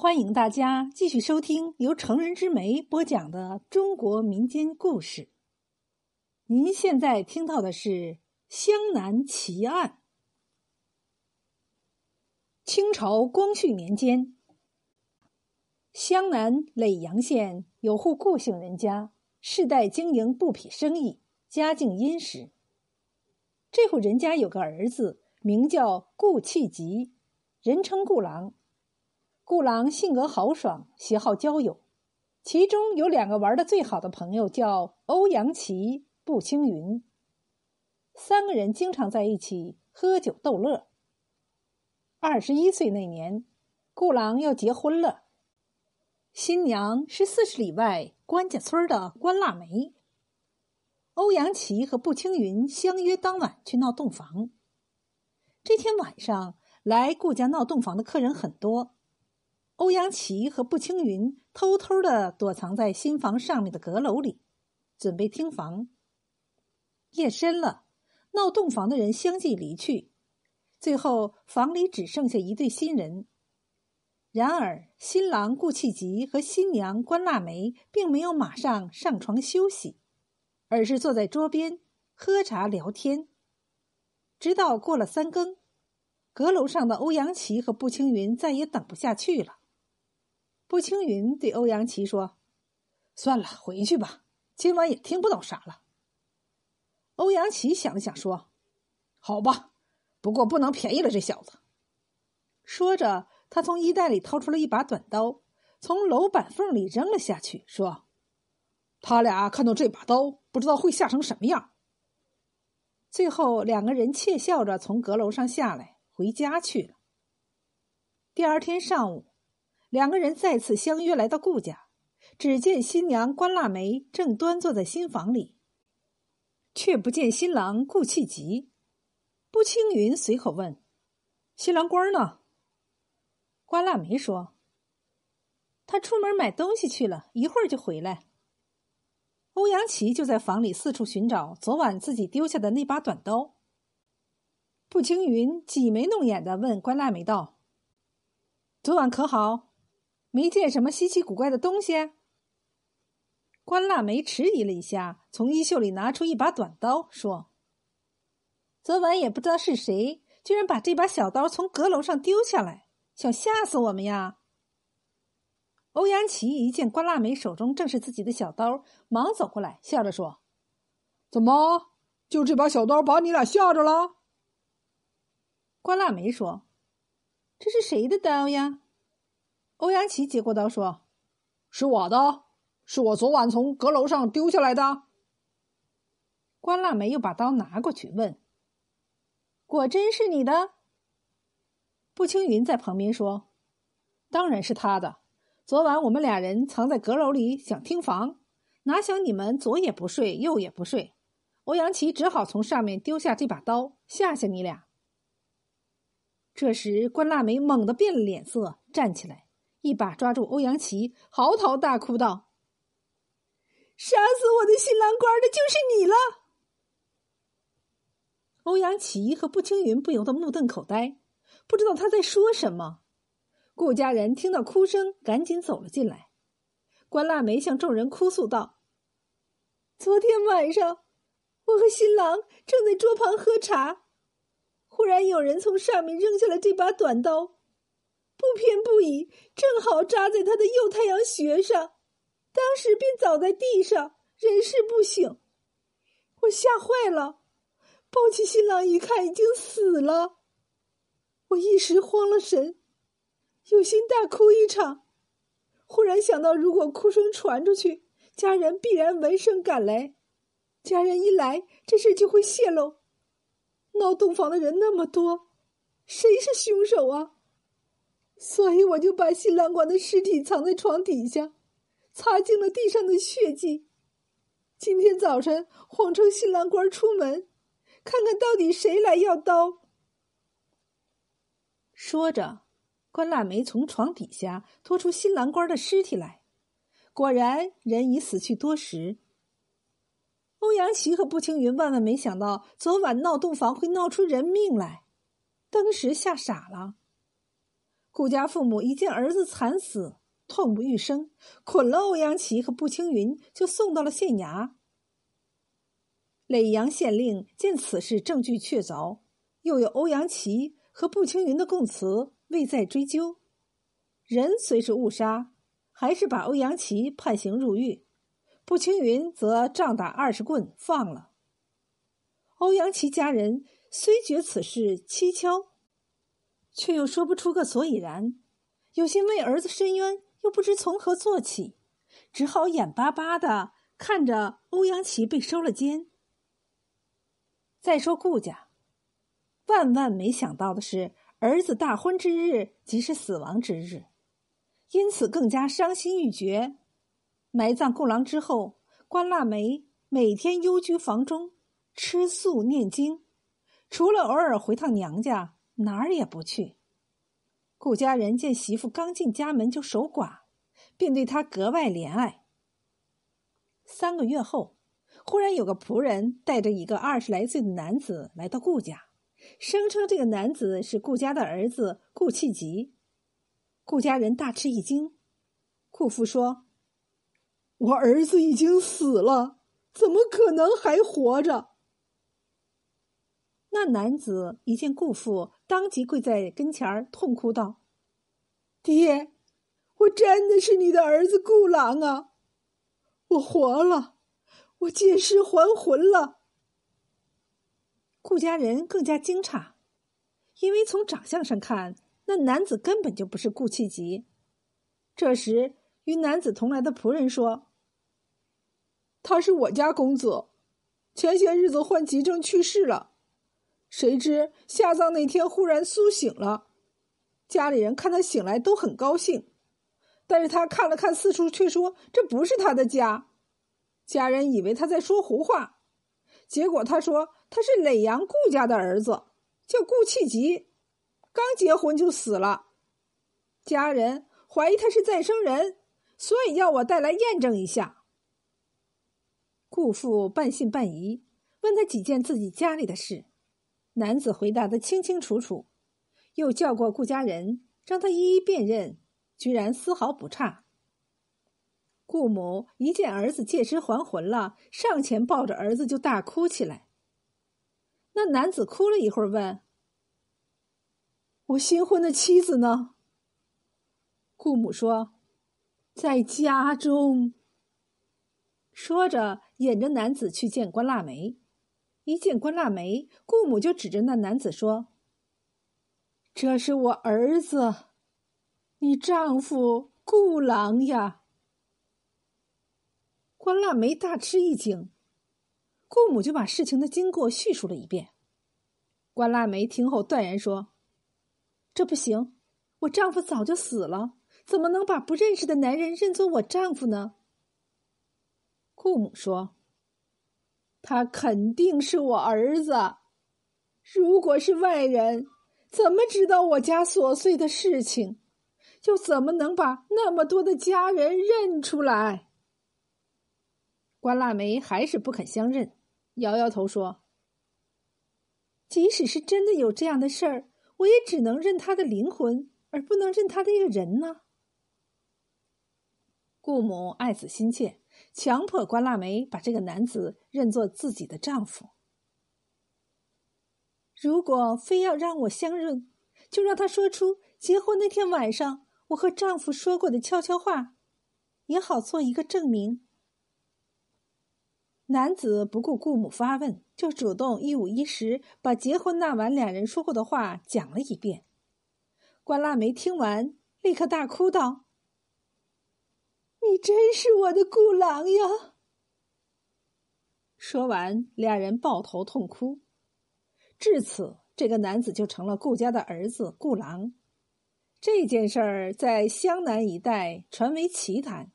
欢迎大家继续收听由成人之美播讲的中国民间故事。您现在听到的是湘南奇案。清朝光绪年间，湘南耒阳县有户顾姓人家，世代经营布匹生意，家境殷实。这户人家有个儿子，名叫顾气吉，人称顾郎。顾郎性格豪爽，喜好交友，其中有两个玩的最好的朋友，叫欧阳琪、步青云。三个人经常在一起喝酒逗乐。二十一岁那年，顾郎要结婚了，新娘是四十里外关家村的关腊梅。欧阳琪和步青云相约当晚去闹洞房。这天晚上来顾家闹洞房的客人很多。欧阳琪和步青云偷偷的躲藏在新房上面的阁楼里，准备听房。夜深了，闹洞房的人相继离去，最后房里只剩下一对新人。然而，新郎顾气吉和新娘关腊梅并没有马上上床休息，而是坐在桌边喝茶聊天，直到过了三更，阁楼上的欧阳琪和步青云再也等不下去了。步青云对欧阳琪说：“算了，回去吧，今晚也听不到啥了。”欧阳琪想了想说：“好吧，不过不能便宜了这小子。”说着，他从衣袋里掏出了一把短刀，从楼板缝里扔了下去，说：“他俩看到这把刀，不知道会吓成什么样。”最后，两个人窃笑着从阁楼上下来，回家去了。第二天上午。两个人再次相约来到顾家，只见新娘关腊梅正端坐在新房里，却不见新郎顾气急。步青云随口问：“新郎官呢？”关腊梅说：“他出门买东西去了，一会儿就回来。”欧阳琪就在房里四处寻找昨晚自己丢下的那把短刀。步青云挤眉弄眼的问关腊梅道：“昨晚可好？”没见什么稀奇古怪的东西。关腊梅迟疑了一下，从衣袖里拿出一把短刀，说：“昨晚也不知道是谁，居然把这把小刀从阁楼上丢下来，想吓死我们呀！”欧阳琪一见关腊梅手中正是自己的小刀，忙走过来，笑着说：“怎么，就这把小刀把你俩吓着了？”关腊梅说：“这是谁的刀呀？”欧阳琪接过刀说：“是我的，是我昨晚从阁楼上丢下来的。”关腊梅又把刀拿过去问：“果真是你的？”步青云在旁边说：“当然是他的。昨晚我们俩人藏在阁楼里想听房，哪想你们左也不睡，右也不睡，欧阳琪只好从上面丢下这把刀吓吓你俩。”这时，关腊梅猛地变了脸色，站起来。一把抓住欧阳琪，嚎啕大哭道：“杀死我的新郎官的就是你了！”欧阳琪和步青云不由得目瞪口呆，不知道他在说什么。顾家人听到哭声，赶紧走了进来。关腊梅向众人哭诉道：“昨天晚上，我和新郎正在桌旁喝茶，忽然有人从上面扔下了这把短刀。”不偏不倚，正好扎在他的右太阳穴上，当时便倒在地上，人事不省。我吓坏了，抱起新郎一看，已经死了。我一时慌了神，有心大哭一场。忽然想到，如果哭声传出去，家人必然闻声赶来，家人一来，这事就会泄露。闹洞房的人那么多，谁是凶手啊？所以我就把新郎官的尸体藏在床底下，擦净了地上的血迹。今天早晨谎称新郎官出门，看看到底谁来要刀。说着，关腊梅从床底下拖出新郎官的尸体来，果然人已死去多时。欧阳琪和步青云万万没想到昨晚闹洞房会闹出人命来，当时吓傻了。顾家父母一见儿子惨死，痛不欲生，捆了欧阳琦和步青云，就送到了县衙。耒阳县令见此事证据确凿，又有欧阳琦和步青云的供词，未再追究。人虽是误杀，还是把欧阳琦判刑入狱，步青云则杖打二十棍放了。欧阳琦家人虽觉此事蹊跷。却又说不出个所以然，有心为儿子伸冤，又不知从何做起，只好眼巴巴的看着欧阳琦被收了监。再说顾家，万万没想到的是，儿子大婚之日即是死亡之日，因此更加伤心欲绝。埋葬顾郎之后，关腊梅每天幽居房中，吃素念经，除了偶尔回趟娘家。哪儿也不去。顾家人见媳妇刚进家门就守寡，便对她格外怜爱。三个月后，忽然有个仆人带着一个二十来岁的男子来到顾家，声称这个男子是顾家的儿子顾气吉。顾家人大吃一惊。顾父说：“我儿子已经死了，怎么可能还活着？”那男子一见顾父，当即跪在跟前儿，痛哭道：“爹，我真的是你的儿子顾郎啊！我活了，我借尸还魂了。”顾家人更加惊诧，因为从长相上看，那男子根本就不是顾气吉。这时，与男子同来的仆人说：“他是我家公子，前些日子患急症去世了。”谁知下葬那天忽然苏醒了，家里人看他醒来都很高兴，但是他看了看四处，却说这不是他的家。家人以为他在说胡话，结果他说他是耒阳顾家的儿子，叫顾弃吉，刚结婚就死了。家人怀疑他是再生人，所以要我带来验证一下。顾父半信半疑，问他几件自己家里的事。男子回答的清清楚楚，又叫过顾家人，让他一一辨认，居然丝毫不差。顾母一见儿子借尸还魂了，上前抱着儿子就大哭起来。那男子哭了一会儿，问：“我新婚的妻子呢？”顾母说：“在家中。”说着，引着男子去见关腊梅。一见关腊梅，顾母就指着那男子说：“这是我儿子，你丈夫顾郎呀。”关腊梅大吃一惊，顾母就把事情的经过叙述了一遍。关腊梅听后断然说：“这不行，我丈夫早就死了，怎么能把不认识的男人认作我丈夫呢？”顾母说。他肯定是我儿子。如果是外人，怎么知道我家琐碎的事情？又怎么能把那么多的家人认出来？关腊梅还是不肯相认，摇摇头说：“即使是真的有这样的事儿，我也只能认他的灵魂，而不能认他的一个人呢。”顾母爱子心切。强迫关腊梅把这个男子认作自己的丈夫。如果非要让我相认，就让他说出结婚那天晚上我和丈夫说过的悄悄话，也好做一个证明。男子不顾顾母发问，就主动一五一十把结婚那晚两人说过的话讲了一遍。关腊梅听完，立刻大哭道。真是我的顾郎呀！说完，俩人抱头痛哭。至此，这个男子就成了顾家的儿子顾郎。这件事儿在湘南一带传为奇谈。